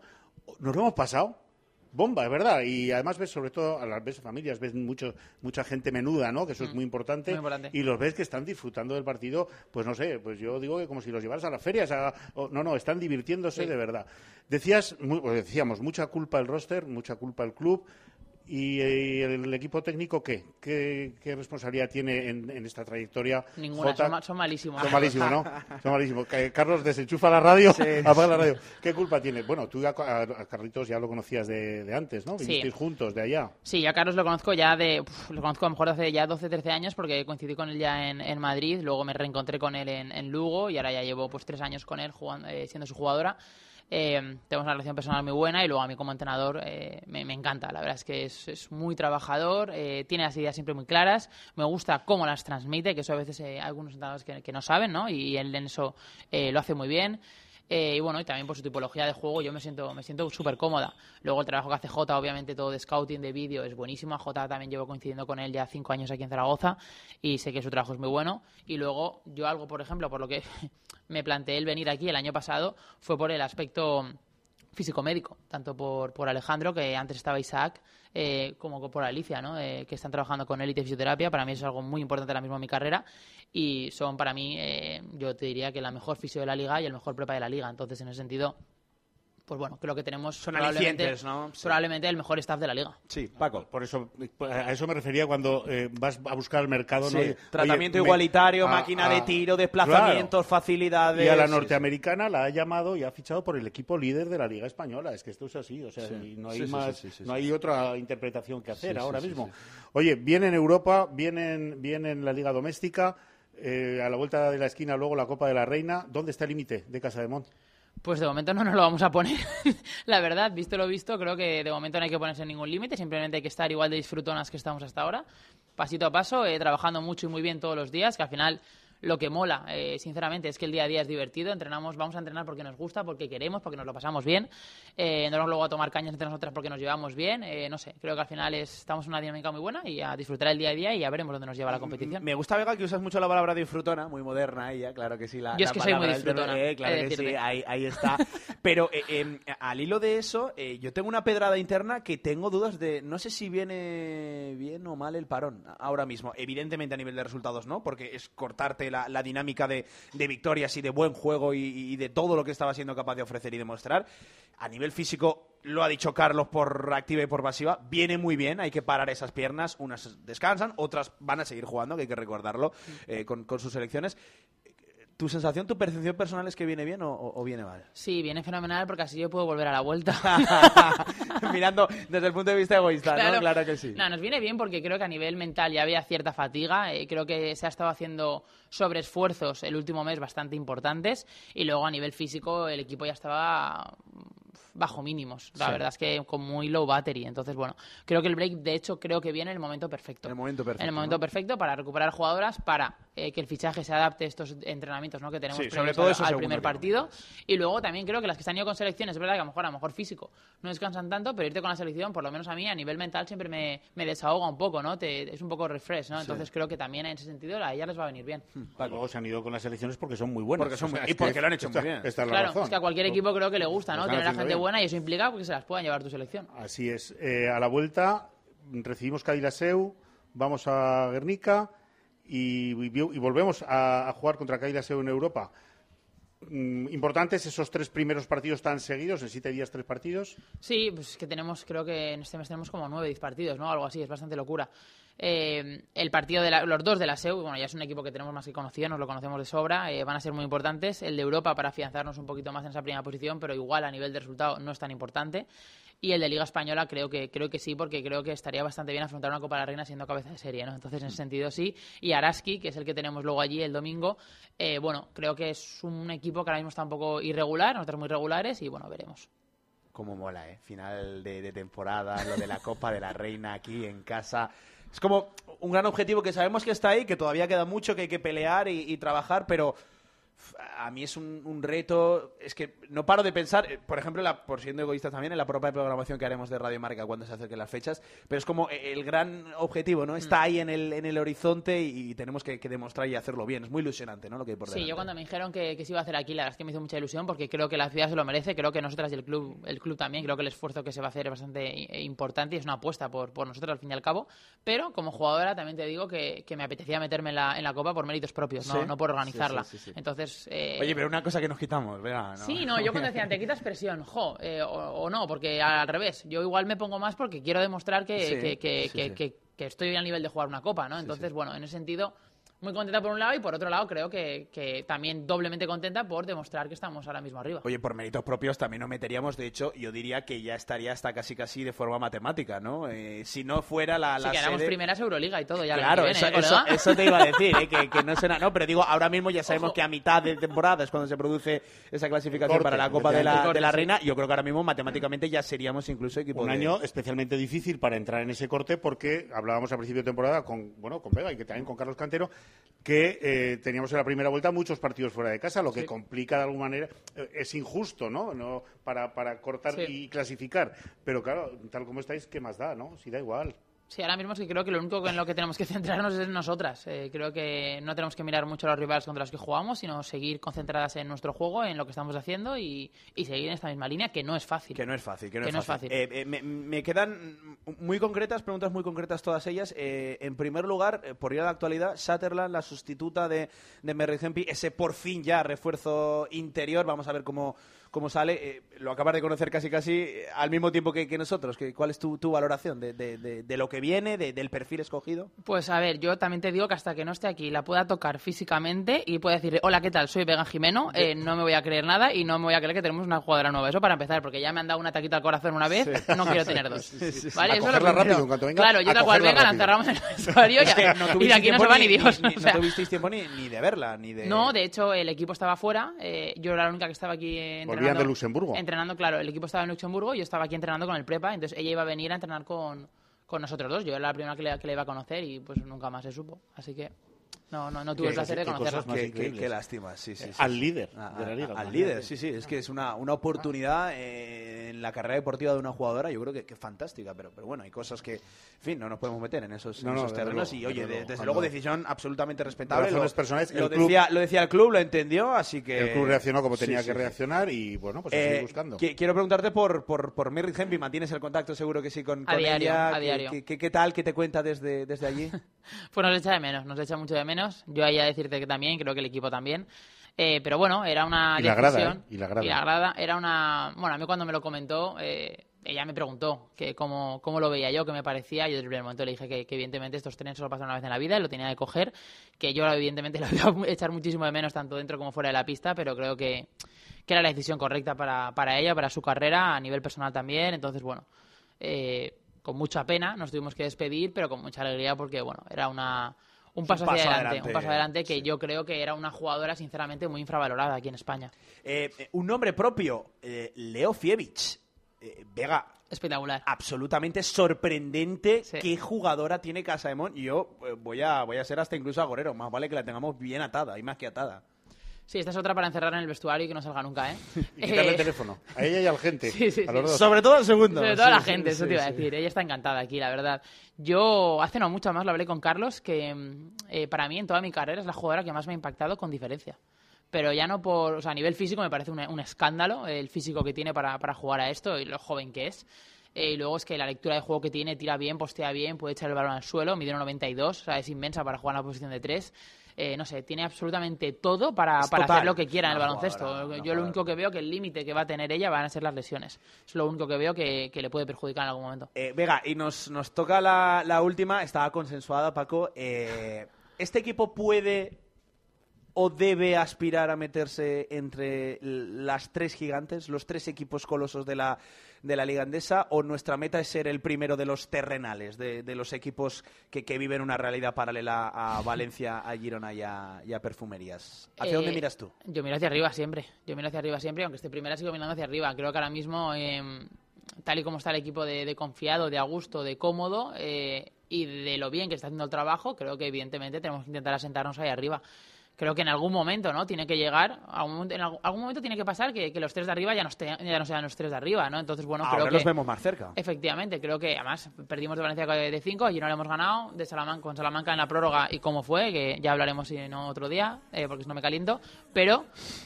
nos lo hemos pasado. Bomba, es verdad. Y además ves, sobre todo, a las ves familias, ves mucho, mucha gente menuda, ¿no? Que eso es muy importante. Mm. Muy importante. Y los ves que están disfrutando del partido, pues no sé, pues yo digo que como si los llevaras a las ferias. a- o- no, no, están divirtiéndose Sí. de verdad. Decías, o decíamos, mucha culpa el roster, mucha culpa el club. ¿Y eh, el equipo técnico qué? ¿Qué, qué responsabilidad tiene en, en esta trayectoria? Ninguna, Jota? son, ma- son malísimos. Son malísimos, ¿no? Son malísimos. Carlos desenchufa la radio, apaga la radio. ¿Qué culpa tiene? Bueno, tú a, a- a Carlitos ya lo conocías de, de antes, ¿no? Sí. Vivisteis juntos, de allá. Sí, yo a Carlos lo conozco ya de. uf, lo conozco a lo mejor hace ya 12, 13 años porque coincidí con él ya en, en Madrid. Luego me reencontré con él en, en Lugo y ahora ya llevo pues tres años con él jugando, eh, siendo su jugadora. Eh, tenemos una relación personal muy buena y luego a mí como entrenador eh, me, encanta. La verdad es que es, muy trabajador, eh, tiene las ideas siempre muy claras, me gusta cómo las transmite, que eso a veces eh, hay algunos entrenadores que, que no saben, ¿no? Y él en eso eh, lo hace muy bien. Eh, y bueno, y también por su tipología de juego yo me siento me siento súper cómoda. Luego el trabajo que hace Jota, obviamente todo de scouting, de vídeo, es buenísimo. Jota también llevo coincidiendo con él ya cinco años aquí en Zaragoza y sé que su trabajo es muy bueno. Y luego yo algo, por ejemplo, por lo que me planteé el venir aquí el año pasado, fue por el aspecto físico-médico, tanto por, por Alejandro, que antes estaba Isaac, eh, como por Alicia, ¿no? Eh, que están trabajando con élite fisioterapia. Para mí eso es algo muy importante ahora mismo en mi carrera y son para mí, eh, yo te diría que la mejor fisio de la liga y el mejor prepa de la liga. Entonces, en ese sentido, pues bueno, creo que tenemos Son probablemente, alicientes, ¿no? Sí. probablemente el mejor staff de la liga. Sí, Paco. Por eso, a eso me refería cuando eh, vas a buscar al mercado. Sí, ¿no? Oye, Tratamiento igualitario, a- máquina de tiro, desplazamientos, facilidades. Y a la sí, norteamericana la ha llamado y ha fichado por el equipo líder de la Liga Española. Es que esto es así, o sea, no hay más, sí, sí, sí, no sí. hay otra interpretación que hacer ahora sí, mismo. sí. Oye, viene en Europa, viene en, viene en la Liga Doméstica, eh, a la vuelta de la esquina luego la Copa de la Reina. ¿Dónde está el límite de Casa de Mont? Pues de momento no nos lo vamos a poner. la verdad, visto lo visto, creo que de momento no hay que ponerse ningún límite, simplemente hay que estar igual de disfrutonas que estamos hasta ahora, pasito a paso, eh, trabajando mucho y muy bien todos los días, que al final lo que mola, eh, sinceramente, es que el día a día es divertido, entrenamos, vamos a entrenar porque nos gusta, porque queremos, porque nos lo pasamos bien, eh, no vamos luego a tomar cañas entre nosotras porque nos llevamos bien, eh, no sé, creo que al final es- estamos en una dinámica muy buena y a disfrutar el día a día y ya veremos dónde nos lleva la competición. Me gusta, Vega, que usas mucho la palabra disfrutona, muy moderna ella, claro que sí. La, Yo es la que soy muy del disfrutona, bebé, claro que sí, ahí, ahí está. Pero eh, eh, al hilo de eso, eh, yo tengo una pedrada interna que tengo dudas de, no sé si viene bien o mal el parón ahora mismo. Evidentemente a nivel de resultados no, porque es cortarte la, la dinámica de, de victorias y de buen juego y, y de todo lo que estaba siendo capaz de ofrecer y demostrar. A nivel físico, lo ha dicho Carlos por activa y por pasiva, viene muy bien, hay que parar esas piernas, unas descansan, otras van a seguir jugando, que hay que recordarlo, eh, con, con sus selecciones. ¿Tu sensación, tu percepción personal es que viene bien o, viene mal? Sí, viene fenomenal porque así yo puedo volver a la vuelta. Mirando desde el punto de vista egoísta, ¿no? Claro que sí. No, nos viene bien porque creo que a nivel mental ya había cierta fatiga. eh, creo que se ha estado haciendo sobreesfuerzos el último mes bastante importantes. Y luego a nivel físico el equipo ya estaba bajo mínimos. La Sí. verdad es que con muy low battery. Entonces, bueno, creo que el break, de hecho, creo que viene en el momento perfecto. En el momento perfecto, En el momento ¿no? perfecto para recuperar jugadoras, para eh, que el fichaje se adapte a estos entrenamientos ¿no? que tenemos Sí, sobre todo al- primer partido. Y luego también creo que las que se han ido con selecciones, es verdad que a lo mejor, a lo mejor físico no descansan tanto, pero irte con la selección, por lo menos a mí, a nivel mental, siempre me, me desahoga un poco, ¿no? Te- es un poco refresh, ¿no? Entonces creo que también en ese sentido a ellas les va a venir bien. Luego se han ido con las selecciones porque son muy buenas. Porque son muy- es y que porque lo han hecho esta- muy bien. Esta es la Claro, razón. es que a cualquier equipo creo que le gusta, ¿no? Tener a gente bien. Buena y eso implica que se las puedan llevar tu selección. Así es. Eh, a la vuelta recibimos Cadilaseu, vamos a Guernica y, y volvemos a, a jugar contra Cadilaseu en Europa. Mm, importantes esos tres primeros partidos tan seguidos, en siete días tres partidos. Sí, pues es que tenemos, creo que en este mes tenemos como nueve, diez partidos, ¿no? Algo así, es bastante locura. Eh, el partido de la- los dos de la SEU, bueno, ya es un equipo que tenemos más que conocido, nos lo conocemos de sobra, eh, van a ser muy importantes. El de Europa para afianzarnos un poquito más en esa primera posición, pero igual a nivel de resultado no es tan importante. Y el de Liga Española creo que creo que sí, porque creo que estaría bastante bien afrontar una Copa de la Reina siendo cabeza de serie, ¿no? Entonces, en ese sentido sí. Y Araski, que es el que tenemos luego allí el domingo, eh, bueno, creo que es un equipo que ahora mismo está un poco irregular, nosotros muy regulares, y bueno, veremos. Cómo mola, ¿eh? Final de, de temporada, lo de la Copa de la Reina aquí en casa. Es como un gran objetivo que sabemos que está ahí, que todavía queda mucho, que hay que pelear y, trabajar, pero a mí es un, un reto. Es que no paro de pensar, eh, por ejemplo, la- por siendo egoísta también, en la propia programación que haremos de Radio Marca cuando se acerquen las fechas, pero es como eh, el gran objetivo, ¿no? Está ahí en el, en el horizonte y, tenemos que, que demostrar y hacerlo bien. Es muy ilusionante, ¿no? Lo que hay por Sí, yo cuando me dijeron que, que se iba a hacer aquí, la verdad es que me hizo mucha ilusión porque creo que la ciudad se lo merece, creo que nosotras y el club, el club también, creo que el esfuerzo que se va a hacer es bastante importante y es una apuesta por, por nosotros al fin y al cabo, pero como jugadora también te digo que, que me apetecía meterme en la, en la Copa por méritos propios, no, Sí. no por organizarla. Sí, sí, sí, sí. Entonces, eh, Oye, pero una cosa que nos quitamos, ¿no? Sí, no, yo cuando decían, te quitas presión, jo, eh, o, o no, porque al revés, yo igual me pongo más porque quiero demostrar que, Sí, que, que- sí, que- sí. que- que estoy al nivel de jugar una copa, ¿no? Entonces, bueno, en ese sentido muy contenta por un lado y por otro lado creo que, que también doblemente contenta por demostrar que estamos ahora mismo arriba. Oye, por méritos propios también nos meteríamos, de hecho, yo diría que ya estaría hasta casi casi de forma matemática, ¿no? Eh, si no fuera la, la que éramos sede- primeras Euroliga y todo, ya Claro, lo eso, viene, ¿eh, eso, eso te iba a decir, ¿eh? que, que no será. No, pero digo, ahora mismo ya sabemos Ojo. que a mitad de temporada es cuando se produce esa clasificación Corte, para la Copa de la, de la Corte, sí. Reina. Yo creo que ahora mismo matemáticamente ya seríamos incluso equipo un de- año especialmente difícil para entrar en ese corte porque hablábamos al principio de temporada con bueno con Vega y que también con Carlos Cantero que eh, teníamos en la primera vuelta muchos partidos fuera de casa lo que complica de alguna manera eh, es injusto no no para, para cortar Sí. y clasificar. Pero claro tal como estáis qué más da no si da igual Sí, ahora mismo sí creo que lo único en lo que tenemos que centrarnos es en nosotras. Eh, creo que no tenemos que mirar mucho a los rivales contra los que jugamos, sino seguir concentradas en nuestro juego, en lo que estamos haciendo y, y seguir en esta misma línea, que no es fácil. Que no es fácil, que no, Que es, no es fácil. Eh, eh, me, me quedan muy concretas, preguntas muy concretas todas ellas. Eh, en primer lugar, por ir a la actualidad, Sutherland, la sustituta de, de Merry ese por fin ya refuerzo interior, vamos a ver cómo, cómo sale. Eh, lo acabas de conocer casi casi eh, al mismo tiempo que, que nosotros. Que, ¿Cuál es tu, tu valoración de, de- de- de lo que viene, de- del perfil escogido? Pues a ver, yo también te digo que hasta que no esté aquí la pueda tocar físicamente y pueda decirle, hola, ¿qué tal? Soy Vega Jimeno, eh, no me voy a creer nada y no me voy a creer que tenemos una jugadora nueva. Eso para empezar, porque ya me han dado una taquita al corazón una vez, no quiero tener dos. ¿Vale? A Eso es lo cogerla primero. rápido, en cuanto venga, Claro, yo tal cual venga, la encerramos en el vestuario y, Es que no y de aquí no se va ni Dios. ni- o sea. no tuvisteis tiempo ni, ni de verla, ni de... No, de hecho, el equipo estaba fuera. eh, yo era la única que estaba aquí entrenando. De Luxemburgo. Entrenando, claro. El equipo estaba en Luxemburgo y yo estaba aquí entrenando con el Prepa. Entonces ella iba a venir a entrenar con, con nosotros dos. Yo era la primera que le, que le iba a conocer y pues nunca más se supo. Así que no, no, no tuve el placer de más Qué, qué- qué lástima, sí, sí. sí. al líder A- de la a- liga al líder, sí, sí, es que es una, una oportunidad eh, en la carrera deportiva de una jugadora, yo creo que, que fantástica, pero, pero bueno, hay cosas que, en fin, no nos podemos meter en esos, en No, no, esos desde terrenos luego, y, oye, desde desde luego decisión absolutamente respetable. Lo, personales, el lo club- decía, lo decía el club, lo entendió, así que... el club reaccionó como tenía sí, que sí. reaccionar y bueno pues a Eh, seguir buscando qui- quiero preguntarte por, por, por Mirrit Hempi, ¿mantienes el contacto? Seguro que sí con, A con diario, ella. a ¿Qué- diario. ¿Qué, qué, qué tal? ¿Qué te cuenta desde, desde allí? Pues nos echa de menos, nos echa mucho de menos. Yo ahí a decirte que también, creo que el equipo también. Eh, pero bueno, era una Y la grada, decisión. ¿eh? Y la grada. era una... Bueno, a mí cuando me lo comentó, eh, ella me preguntó que cómo, cómo lo veía yo, qué me parecía. Yo desde el primer momento le dije que, que evidentemente estos trenes solo pasan una vez en la vida y lo tenía que coger. Que yo evidentemente lo iba a echar muchísimo de menos tanto dentro como fuera de la pista, pero creo que, que era la decisión correcta para, para ella, para su carrera, a nivel personal también. Entonces, bueno... eh, con mucha pena nos tuvimos que despedir, pero con mucha alegría porque, bueno, era una, un paso, paso hacia adelante, adelante, un paso adelante que sí. yo creo que era una jugadora, sinceramente, muy infravalorada aquí en España. Eh, eh, un nombre propio, eh, Leo Fievich. Eh, Vega, Espectacular. absolutamente sorprendente Sí. qué jugadora tiene Casaemón. Y yo voy a, voy a ser hasta incluso agorero. Más vale que la tengamos bien atada y más que atada. Sí, esta es otra para encerrar en el vestuario y que no salga nunca, ¿eh? y quitarle Eh, el teléfono a ella y al gente Sí, sí, a los sí. dos Sobre todo el segundo. Sobre todo a la gente, sí, eso te iba a decir. Ella está encantada aquí, la verdad. Yo hace no mucho más lo hablé con Carlos, que mm, eh, para mí en toda mi carrera es la jugadora que más me ha impactado con diferencia. Pero ya no por, o sea, a nivel físico me parece un, un escándalo el físico que tiene para, para jugar a esto y lo joven que es. Eh, y luego es que la lectura de juego que tiene, tira bien, postea bien, puede echar el balón al suelo, mide un 92, o sea, es inmensa para jugar en la posición de 3. no sé, tiene absolutamente todo para, para hacer lo que quiera en el baloncesto. jugadora, Yo lo único que veo que el límite que va a tener ella van a ser las lesiones. Es lo único que veo que, que le puede perjudicar en algún momento. Eh, Vega, y nos, nos toca la, la última, estaba consensuada, Paco. Eh, ¿Este equipo puede o debe aspirar a meterse entre las tres gigantes, los tres equipos colosos de la, de la Liga Andesa? ¿O nuestra meta es ser el primero de los terrenales, de, de los equipos que, que viven una realidad paralela a Valencia, a Girona y a, y a Perfumerías? ¿Hacia Eh, dónde miras tú? Yo miro hacia arriba siempre. Yo miro hacia arriba siempre, aunque esté primera sigo mirando hacia arriba. Creo que ahora mismo, eh, tal y como está el equipo de, de confiado, de a gusto, de cómodo eh, y de lo bien que está haciendo el trabajo, creo que evidentemente tenemos que intentar asentarnos ahí arriba. Creo que en algún momento, ¿no? Tiene que llegar, a un momento- en algún, algún momento tiene que pasar que, que los tres de arriba ya no, esté- ya no sean los tres de arriba, ¿no? Entonces, bueno, Ahora creo que... los vemos más cerca. Efectivamente, creo que además perdimos de Valencia de 5, allí no le hemos ganado, de Salamanca con Salamanca en la prórroga y cómo fue, que ya hablaremos si no otro día, eh, porque si no me caliento, pero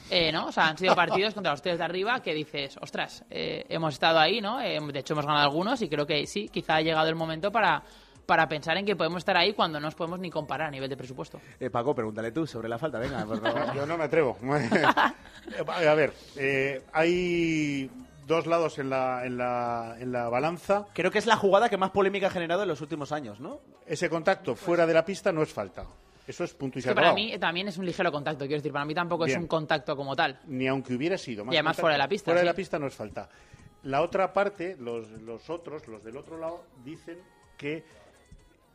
eh, no, o sea, han sido partidos contra los tres de arriba que dices, ostras, eh, hemos estado ahí, ¿no? Eh, de hecho hemos ganado algunos y creo que sí, quizá ha llegado el momento para para pensar en que podemos estar ahí cuando no nos podemos ni comparar a nivel de presupuesto. Eh, Paco, pregúntale tú sobre la falta, venga, por favor. yo no me atrevo a ver eh, hay dos lados en la, en la en la balanza Creo que es la jugada que más polémica ha generado en los últimos años, ¿no? ese contacto fuera de la pista no es falta Eso es punto y Es se que para mí también es un ligero contacto, quiero decir, para mí tampoco Bien. es un contacto como tal. Ni aunque hubiera sido. más Y además contacto. fuera de la pista, Fuera de la pista no es falta. La otra parte, los, los otros, los del otro lado, dicen que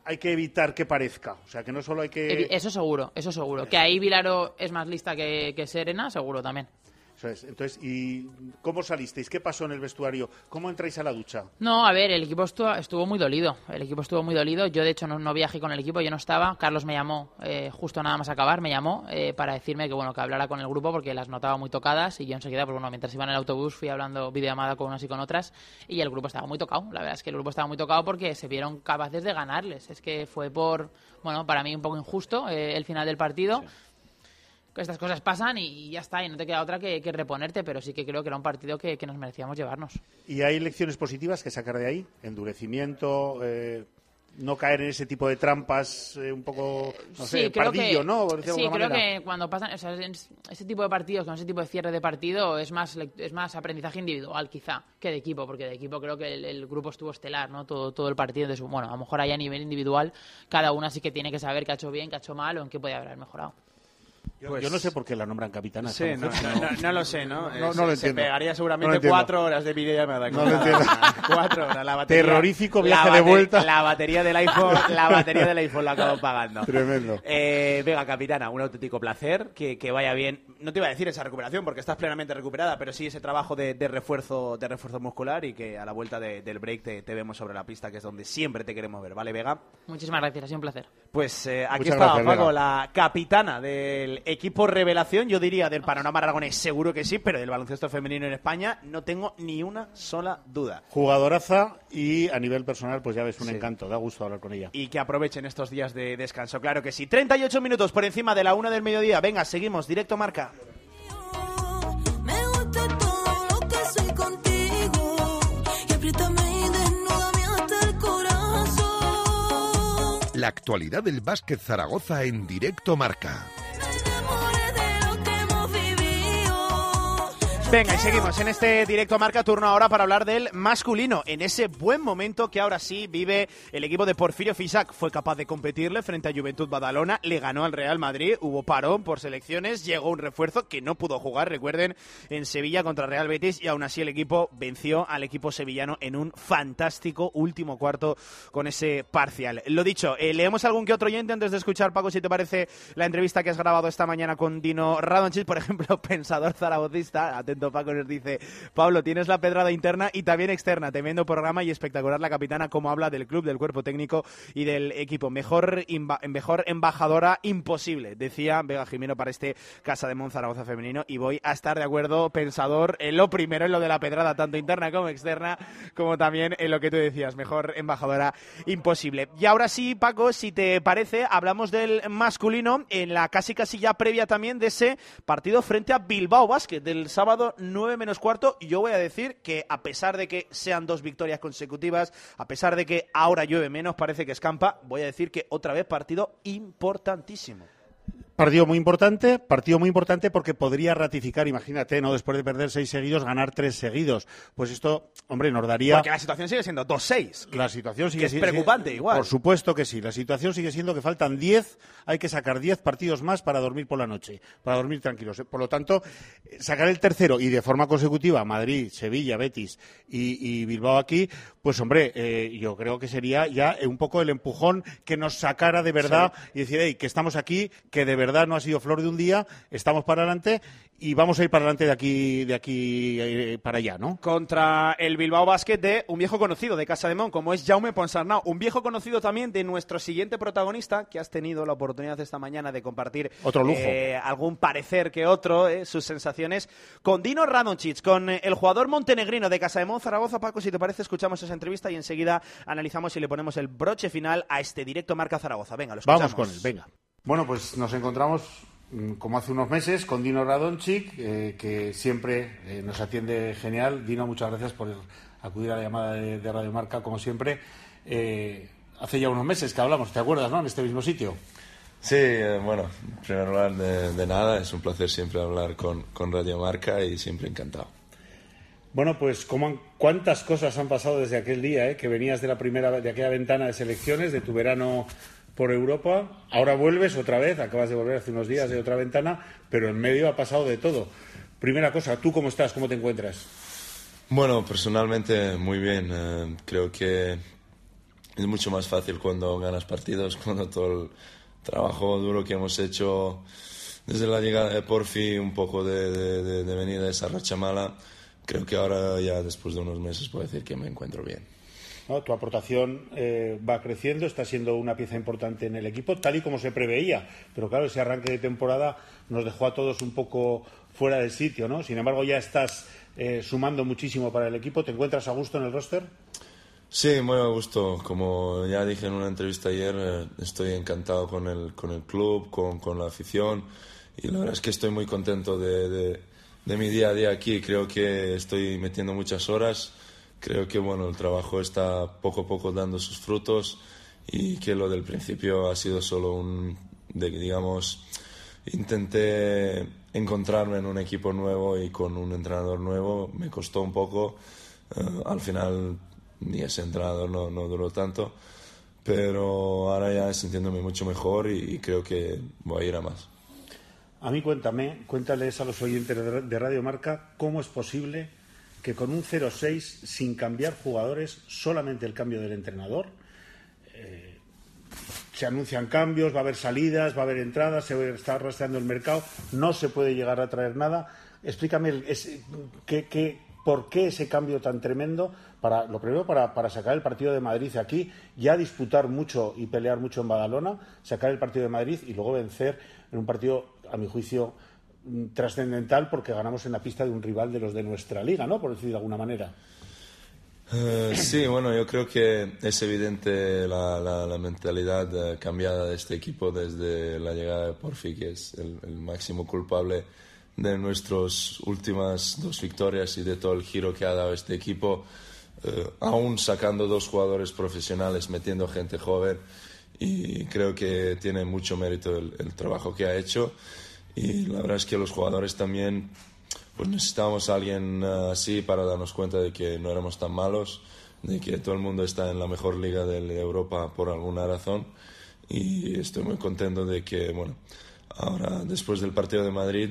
hay que evitar que parezca. O sea, que no solo hay que... Eso seguro, eso seguro. Que ahí Vilaro es más lista que, que Serena, seguro también. Entonces, ¿y cómo salisteis? ¿Qué pasó en el vestuario? ¿Cómo entráis a la ducha? No, a ver, el equipo estuvo, estuvo muy dolido. El equipo estuvo muy dolido. Yo, de hecho, no, no viajé con el equipo, yo no estaba. Carlos me llamó eh, justo nada más acabar, me llamó eh, para decirme que bueno que hablara con el grupo porque las notaba muy tocadas y yo enseguida, pues bueno, mientras iba en el autobús fui hablando videollamada con unas y con otras y el grupo estaba muy tocado. La verdad es que el grupo estaba muy tocado porque se vieron capaces de ganarles. Es que fue por, bueno, para mí un poco injusto eh, el final del partido. Estas cosas pasan y ya está, y no te queda otra que, que reponerte, pero sí que creo que era un partido que, que nos merecíamos llevarnos. ¿Y hay lecciones positivas que sacar de ahí? Endurecimiento, eh, no caer en ese tipo de trampas, eh, un poco, no sé, creo pardillo, que, ¿no? De sí, creo manera. que cuando pasan o sea, ese tipo de partidos, con ese tipo de cierre de partido, es más es más aprendizaje individual quizá que de equipo, porque de equipo creo que el, el grupo estuvo estelar, ¿no? Todo, todo el partido. Entonces, bueno, a lo mejor ahí a nivel individual, cada una sí que tiene que saber qué ha hecho bien, qué ha hecho mal o en qué puede haber mejorado. Yo, yo no sé por qué la nombran capitana. Sí, no, lo sé, ¿no? No, Eh, no se- lo Se entiendo. pegaría No lo seguramente cuatro horas de videollamada. No lo entiendo. Cuatro horas. La batería, Terrorífico la viaje de bate- vuelta. La batería del iPhone, la batería del iPhone la acabo pagando. Tremendo. Eh, venga, capitana, un auténtico placer. Que, que vaya bien. No te iba a decir esa recuperación porque estás plenamente recuperada, pero sí ese trabajo de, de refuerzo de refuerzo muscular y que a la vuelta de- del break te, te vemos sobre la pista, que es donde siempre te queremos ver, ¿vale, Vega? Muchísimas gracias, ha sido un placer. Pues eh, aquí Muchas está gracias, Paco, Vega. la capitana del equipo revelación, yo diría del panorama aragonés, seguro que sí, pero del baloncesto femenino en España no tengo ni una sola duda. Jugadoraza y a nivel personal, pues ya ves, un Sí. encanto. Da gusto hablar con ella. Y que aprovechen estos días de descanso, claro que sí. 38 minutos por encima de la una del mediodía. Venga, seguimos, directo marca. La actualidad del básquet Zaragoza en directo marca. Me Venga, y seguimos en este directo marca turno ahora para hablar del masculino, en ese buen momento que ahora sí vive el equipo de Porfirio Fisac. Fue capaz de competirle frente a Juventud Badalona, le ganó al Real Madrid, hubo parón por selecciones, llegó un refuerzo que no pudo jugar, recuerden, en Sevilla contra Real Betis. Y aún así el equipo venció al equipo sevillano en un fantástico último cuarto con ese parcial. Lo dicho, eh, leemos algún que otro oyente antes de escuchar, Paco, si te parece la entrevista que has grabado esta mañana con Dino Radonchis, por ejemplo, pensador zaragocista, atento Paco, nos dice, Pablo, tienes la pedrada interna y también externa, tremendo programa y espectacular la capitana como habla del club, del cuerpo técnico y del equipo. Mejor, mejor embajadora imposible, decía Vega Jimeno para este Casa de Monzaragoza femenino y voy a estar de acuerdo, pensador, en lo primero, en lo de la pedrada, tanto interna como externa, como también en lo que tú decías, mejor embajadora imposible. Y ahora sí, Paco, si te parece, hablamos del masculino en la casi casi ya previa también de ese partido frente a Bilbao Basket del sábado 9 menos cuarto. Y yo voy a decir que a pesar de que sean dos victorias consecutivas, a pesar de que ahora llueve menos, parece que escampa, voy a decir que otra vez partido importantísimo. Partido muy importante, partido muy importante porque podría ratificar, imagínate, ¿no? Después de perder seis seguidos, ganar tres seguidos. Pues esto, hombre, nos daría. Porque la situación sigue siendo 2-6. La situación sigue que es siendo- preocupante igual. Por supuesto que sí. La situación sigue siendo que faltan 10, hay que sacar 10 partidos más para dormir por la noche, para dormir tranquilos. Por lo tanto, sacar el tercero y de forma consecutiva Madrid, Sevilla, Betis y, y Bilbao aquí, pues hombre, eh, yo creo que sería ya un poco el empujón que nos sacara de verdad y decir, hey, que estamos aquí, que de verdad no ha sido flor de un día, estamos para adelante y vamos a ir para adelante de aquí, de aquí eh, para allá, ¿no? contra el Bilbao Basket de un viejo conocido de Casa de Mon, como es Jaume Ponsarnau. Un viejo conocido también de nuestro siguiente protagonista, que has tenido la oportunidad esta mañana de compartir Otro lujo. eh, algún parecer que otro, eh, sus sensaciones, con Dino Radoncic, con el jugador montenegrino de Casa de Mon, Zaragoza. Paco, si te parece, escuchamos esa entrevista y enseguida analizamos y le ponemos el broche final a este directo Marca Zaragoza. Venga, lo escuchamos. Vamos con él, venga. Bueno, pues nos encontramos mm, como hace unos meses con Dino Radonchik, eh, que siempre eh, nos atiende genial. Dino, muchas gracias por acudir a la llamada de, de Radio Marca, como siempre. Eh, hace ya unos meses que hablamos, ¿te acuerdas, no? En este mismo sitio. Sí, bueno, en primer lugar, de, de nada, es un placer siempre hablar con, con Radio Marca y siempre encantado. Bueno, pues ¿cómo han- cuántas cosas han pasado desde aquel día, que venías de la primera de aquella ventana de selecciones, de tu verano por Europa, ahora vuelves otra vez, acabas de volver hace unos días de otra ventana, pero en medio ha pasado de todo. Primera cosa, ¿tú cómo estás? ¿Cómo te encuentras? Bueno, personalmente muy bien. Eh, creo que es mucho más fácil cuando ganas partidos, cuando todo el trabajo duro que hemos hecho desde la llegada de Porfi, un poco de, de, de, de venida de esa racha mala. Creo que ahora ya después de unos meses puedo decir que me encuentro bien. Tu aportación eh, va creciendo, está siendo una pieza importante en el equipo, tal y como se preveía. Pero claro, ese arranque de temporada nos dejó a todos un poco fuera del sitio, ¿no? Sin embargo, ya estás eh, sumando muchísimo para el equipo. ¿Te encuentras a gusto en el roster? Sí, muy a gusto. Como ya dije en una entrevista ayer, eh, estoy encantado con el, con el club, con, con la afición. Y la verdad es que estoy muy contento de, de mi día a día aquí. Creo que estoy metiendo muchas horas creo que bueno, el trabajo está poco a poco dando sus frutos y que lo del principio ha sido solo un, de, digamos, intenté encontrarme en un equipo nuevo y con un entrenador nuevo, me costó un poco, uh, al final ni ese entrenador no, no, duró tanto, pero ahora ya sintiéndome mucho mejor y, y creo que voy a ir a más. A mí cuéntame, cuéntales a los oyentes de Radio Marca cómo es posible que con un 0-6, sin cambiar jugadores, solamente el cambio del entrenador, eh, se anuncian cambios, va a haber salidas, va a haber entradas, se está rastreando el mercado, no se puede llegar a traer nada. Explícame el, por qué ese cambio tan tremendo, para, lo primero para, para, sacar el partido de Madrid aquí, ya disputar mucho y pelear mucho en Badalona, sacar el partido de Madrid y luego vencer en un partido, a mi juicio, trascendental porque ganamos en la pista de un rival de los de nuestra liga, ¿no? Por decir de alguna manera. Uh, sí, bueno, yo creo que es evidente la, la, la mentalidad uh, cambiada de este equipo desde la llegada de Porfi, que es el, el, máximo culpable de nuestras últimas dos victorias y de todo el giro que ha dado este equipo, uh, aún sacando dos jugadores profesionales, metiendo gente joven, y creo que tiene mucho mérito el, el trabajo que ha hecho y la verdad es que los jugadores también pues necesitábamos a alguien uh, así para darnos cuenta de que no éramos tan malos, de que todo el mundo está en la mejor liga de Europa por alguna razón y estoy muy contento de que, bueno, ahora después del partido de Madrid,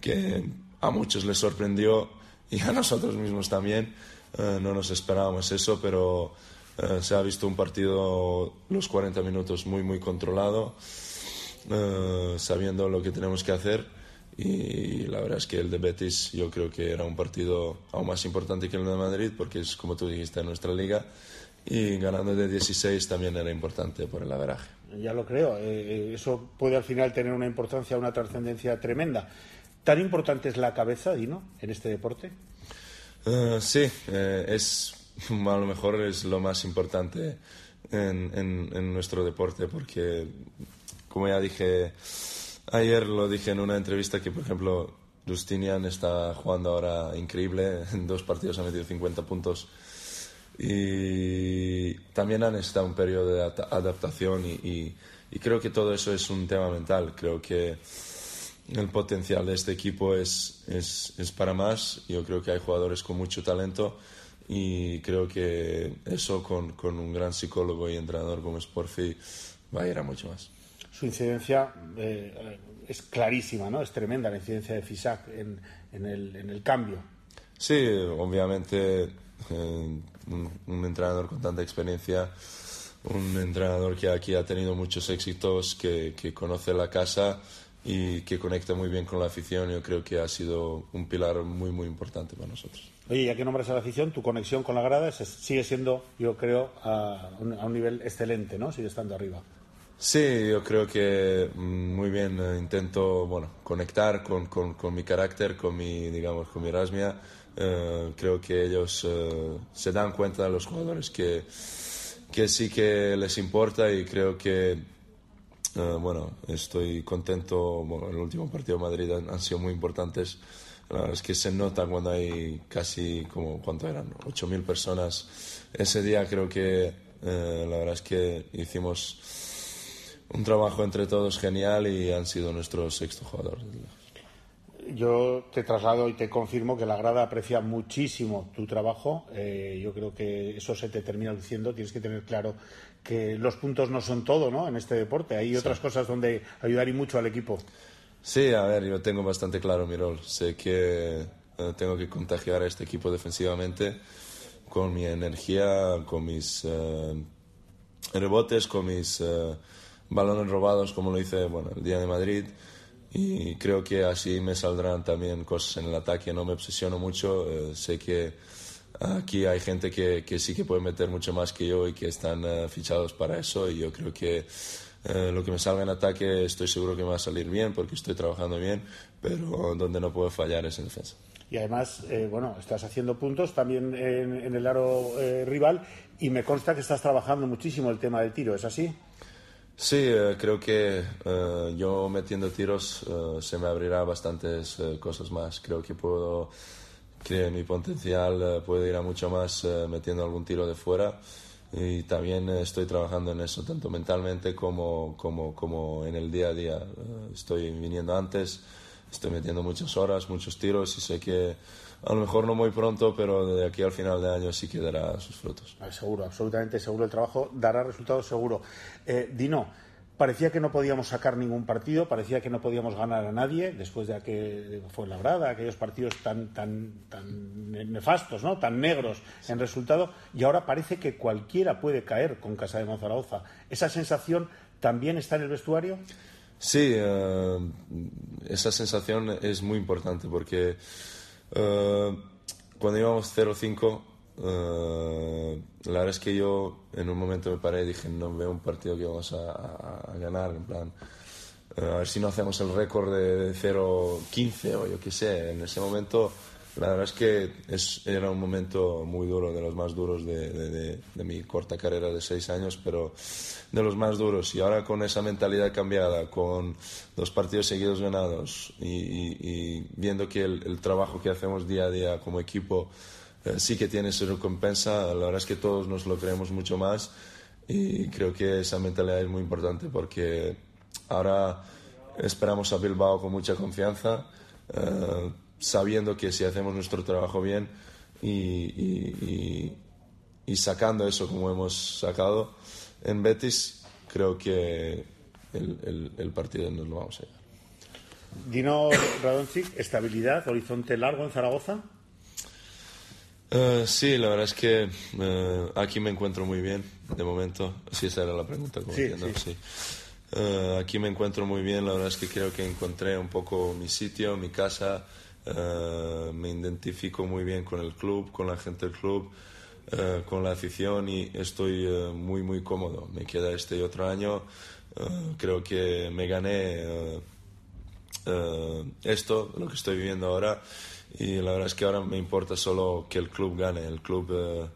que a muchos les sorprendió y a nosotros mismos también, uh, no nos esperábamos eso, pero uh, se ha visto un partido los 40 minutos muy, muy controlado. Uh, sabiendo lo que tenemos que hacer y la verdad es que el de Betis yo creo que era un partido aún más importante que el de Madrid porque es como tú dijiste en nuestra liga y ganando de 16 también era importante por el averaje. Ya lo creo, eh, eso puede al final tener una importancia, una trascendencia tremenda. ¿Tan importante es la cabeza, Dino, en este deporte? Uh, sí, eh, es a lo mejor es lo más importante en, en, en nuestro deporte porque como ya dije ayer, lo dije en una entrevista que, por ejemplo, Justinian está jugando ahora increíble, en dos partidos ha metido 50 puntos y también han estado un periodo de adaptación y, creo que todo eso es un tema mental. Creo que el potencial de este equipo es, es, es para más. Yo creo que hay jugadores con mucho talento y creo que eso con, con un gran psicólogo y entrenador como Sporfi va a ir a mucho más su incidencia eh, es clarísima, ¿no? Es tremenda la incidencia de FISAC en, en, el, en el, cambio. Sí, obviamente eh, un, un, entrenador con tanta experiencia, un entrenador que aquí ha tenido muchos éxitos, que, que, conoce la casa y que conecta muy bien con la afición, yo creo que ha sido un pilar muy, muy importante para nosotros. Oye, ya que nombras a la afición, tu conexión con la grada sigue siendo, yo creo, a un, a un nivel excelente, ¿no? Sigue estando arriba. Sí, yo creo que mm, muy bien eh, intento bueno, conectar con, con, con, mi carácter, con mi, digamos, con mi rasmia. Eh, creo que ellos eh, se dan cuenta, los jugadores, que, que sí que les importa y creo que, bueno, estoy contento. Bueno, el último partido de Madrid han, han, sido muy importantes. La verdad es que se nota cuando hay casi, como, ¿cuánto eran? 8.000 personas. Ese día creo que, la verdad es que hicimos un trabajo entre todos genial y han sido nuestro sexto jugador. Yo te traslado y te confirmo que la grada aprecia muchísimo tu trabajo. Eh, yo creo que eso se te termina diciendo. Tienes que tener claro que los puntos no son todo ¿no? en este deporte. Hay otras cosas donde ayudar y mucho al equipo. Sí, a ver, yo tengo bastante claro mi rol. Sé que eh, tengo que contagiar a este equipo defensivamente con mi energía, con mis eh, rebotes, con mis balones robados, como lo hice bueno, el día de Madrid. Y creo que así me saldrán también cosas en el ataque. No me obsesiono mucho. eh, sé que aquí hay gente que, que sí que puede meter mucho más que yo y que están eh, fichados para eso. Y yo creo que eh, lo que me salga en ataque estoy seguro que me va a salir bien porque estoy trabajando bien. Pero donde no puedo fallar es en defensa. Y además, bueno, estás haciendo puntos también en, el aro rival y me consta que estás trabajando muchísimo el tema del tiro, ¿es así? Sí, eh, creo que eh, yo metiendo tiros eh, se me abrirá bastantes eh, cosas más. Creo que puedo, que mi potencial puede ir a mucho más metiendo algún tiro de fuera. Y también estoy trabajando en eso, tanto mentalmente como, como, como en el día a día. Estoy viniendo antes, estoy metiendo muchas horas, muchos tiros y sé que a lo mejor no muy pronto, pero de aquí al final de año sí que dará sus frutos. Ah, Seguro, absolutamente seguro. El trabajo dará resultados seguro. Eh, Dino, parecía que no podíamos sacar ningún partido, parecía que no podíamos ganar a nadie después de que fue Labrada, aquellos partidos tan, tan, tan nefastos, ¿no? tan negros en resultado, y ahora parece que cualquiera puede caer con Casa de Monzaragoza. ¿Esa sensación también está en el vestuario? Sí, eh, esa sensación es muy importante porque eh, cuando íbamos 0-5, eh, la verdad es que yo en un momento me paré y dije, no veo un partido que vamos a, a- a ganar, en plan, eh, a ver si no hacemos el récord de 0-15 o yo qué sé. En ese momento, la verdad es que es- era un momento muy duro, de los más duros de, de- de- de mi corta carrera de seis años, pero de los más duros. Y ahora con esa mentalidad cambiada, con dos partidos seguidos ganados y, y- y viendo que el, el trabajo que hacemos día a día como equipo eh, sí que tiene su recompensa, la verdad es que todos nos lo creemos mucho más y creo que esa mentalidad es muy importante porque ahora esperamos a Bilbao con mucha confianza, eh, sabiendo que si hacemos nuestro trabajo bien y, y- y- y sacando eso como hemos sacado en Betis, creo que el, el- el partido nos lo vamos a llevar. Dino Radonchik, estabilidad, horizonte largo en Zaragoza. Eh, sí, la verdad es que eh, aquí me encuentro muy bien, de momento. Sí, esa era la pregunta, como Sí, sí. sí. Eh, aquí me encuentro muy bien, la verdad es que creo que encontré un poco mi sitio, mi casa. Eh, me identifico muy bien con el club, con la gente del club, eh, con la afición y estoy eh, muy, muy cómodo. Me queda este y otro año. Creo que me gané esto, lo que estoy viviendo ahora. Y la verdad es que ahora me importa solo que el club gane. El club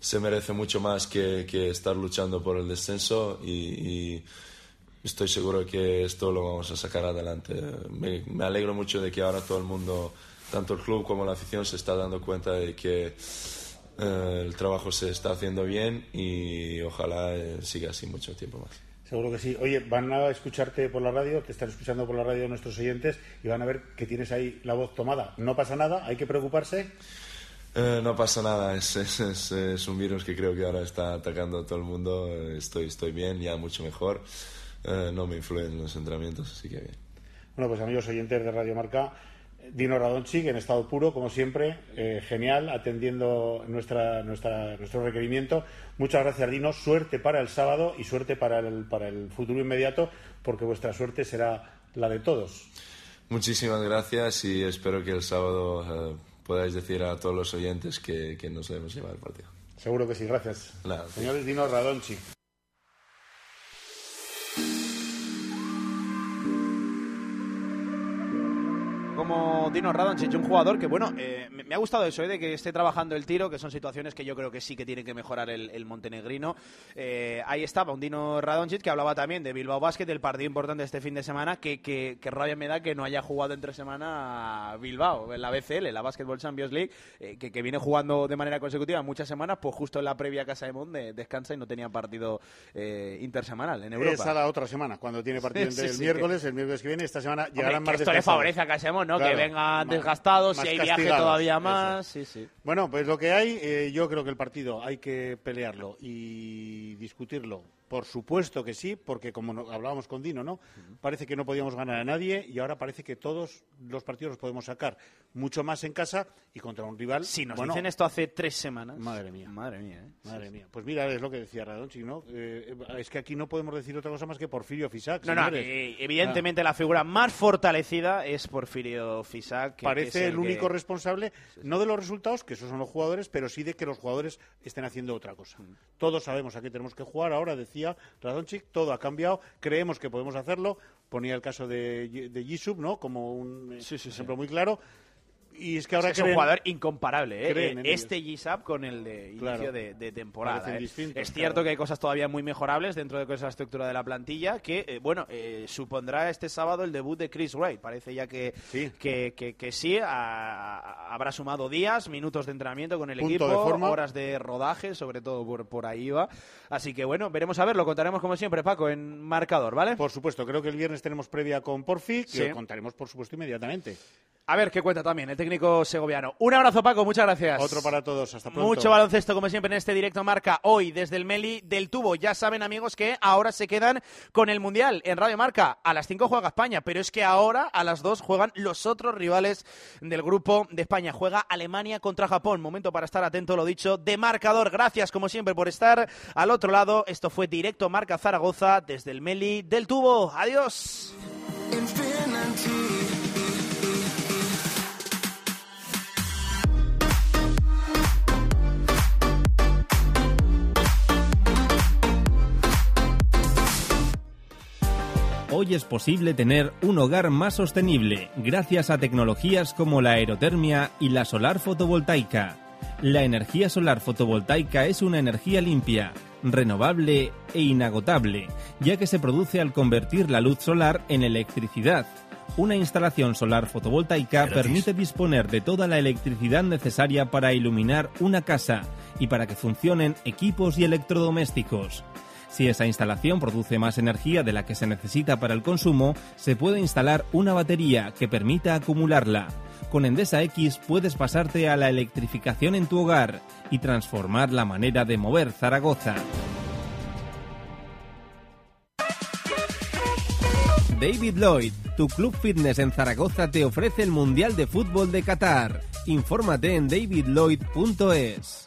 se merece mucho más que, que estar luchando por el descenso y, y estoy seguro que esto lo vamos a sacar adelante. Me, me alegro mucho de que ahora todo el mundo, tanto el club como la afición, se está dando cuenta de que eh, el trabajo se está haciendo bien y ojalá eh, siga así mucho tiempo más. Seguro que sí. Oye, van a escucharte por la radio, te están escuchando por la radio nuestros oyentes y van a ver que tienes ahí la voz tomada. No pasa nada, hay que preocuparse. Eh, no pasa nada, es, es, es- es un virus que creo que ahora está atacando a todo el mundo. Estoy, estoy bien, ya mucho mejor. Eh, no me influyen los entrenamientos, así que bien. Bueno, pues amigos oyentes de Radio Marca, Dino Radonchik en estado puro, como siempre, eh, genial, atendiendo nuestra, nuestra, nuestro requerimiento. Muchas gracias, Dino. Suerte para el sábado y suerte para el, para el futuro inmediato, porque vuestra suerte será la de todos. Muchísimas gracias y espero que el sábado eh, podáis decir a todos los oyentes que, que nos debemos llevar el partido. Seguro que sí, gracias. Nada, Señores Dino Radonchik. Como Dino Radonjic, un jugador que, bueno, eh, me, ha gustado eso, eh, de que esté trabajando el tiro, que son situaciones que yo creo que sí que tiene que mejorar el, el montenegrino. Eh, ahí estaba un Dino Radonjic que hablaba también de Bilbao Basket, del partido importante este fin de semana, que, que, que rabia me da que no haya jugado entre semana a Bilbao, en la BCL, la Basketball Champions League, eh, que, que viene jugando de manera consecutiva muchas semanas, pues justo en la previa Casa de Mon de, descansa y no tenía partido eh, intersemanal en Europa. Esa la otra semana, cuando tiene partido Sí, sí, el sí, miércoles, el miércoles que viene, esta semana Hombre, llegarán que más esto le favorece a Casemón, ¿no? No que vengan más- desgastados, más si hay viaje todavía más. Sí, sí. Bueno, pues lo que hay, eh, yo creo que el partido hay que pelearlo y discutirlo. Por supuesto que sí, porque como hablábamos con Dino, ¿no? Parece que no podíamos ganar a nadie y ahora parece que todos los partidos los podemos sacar mucho más en casa y contra un rival. Si nos bueno, dicen esto hace tres semanas. Madre mía. Madre mía, ¿eh? Madre mía. Pues mira, es lo que decía Radonchik, ¿no? Eh, es que aquí no podemos decir otra cosa más que Porfirio Fisac. No, no, señores. eh, evidentemente la figura más fortalecida es Porfirio Fisac. que- parece el, único que- responsable, no de los resultados, que esos son los jugadores, pero sí de que los jugadores estén haciendo otra cosa. Mm. Todos sabemos a qué tenemos que jugar, ahora decía Radonchik, todo ha cambiado, creemos que podemos hacerlo, ponía el caso de, de Yusuf, ¿no? Como un eh, ejemplo muy claro, y es que ahora es un jugador incomparable, ¿eh? Eh, este Gisap con el de inicio Claro. de, de temporada. ¿eh? distintos, es cierto claro. que hay cosas todavía muy mejorables dentro de esa estructura de la plantilla que, eh, bueno, eh, supondrá este sábado el debut de Chris Wright. Parece ya que Sí. que, que- que sí, a- a- habrá sumado días, minutos de entrenamiento con el Punto equipo, de horas de rodaje, sobre todo por, por ahí va. Así que, bueno, veremos a ver, lo contaremos como siempre, Paco, en marcador, ¿vale? Por supuesto, creo que el viernes tenemos previa con Porfi, que Sí. contaremos, por supuesto, inmediatamente. A ver qué cuenta también el técnico segoviano. Un abrazo, Paco, muchas gracias. Otro para todos, hasta pronto. Mucho baloncesto, como siempre, en este directo Marca. Hoy, desde el Meli del Tubo. Ya saben, amigos, que ahora se quedan con el Mundial en Radio Marca. A las 5 juega España, pero es que ahora a las 2 juegan los otros rivales del grupo de España. Juega Alemania contra Japón. Momento para estar atento, lo dicho, de marcador. Gracias, como siempre, por estar al lado. Esto fue directo Marca Zaragoza desde el Meli del Tubo. Adiós. Hoy es posible tener un hogar más sostenible gracias a tecnologías como la aerotermia y la solar fotovoltaica. La energía solar fotovoltaica es una energía limpia, renovable e inagotable, ya que se produce al convertir la luz solar en electricidad. Una instalación solar fotovoltaica permite disponer de toda la electricidad necesaria para iluminar una casa y para que funcionen equipos y electrodomésticos. Si esa instalación produce más energía de la que se necesita para el consumo, se puede instalar una batería que permita acumularla. Con Endesa X puedes pasarte a la electrificación en tu hogar y transformar la manera de mover Zaragoza. David Lloyd, tu club fitness en Zaragoza te ofrece el Mundial de Fútbol de Qatar. Infórmate en davidlloyd.es.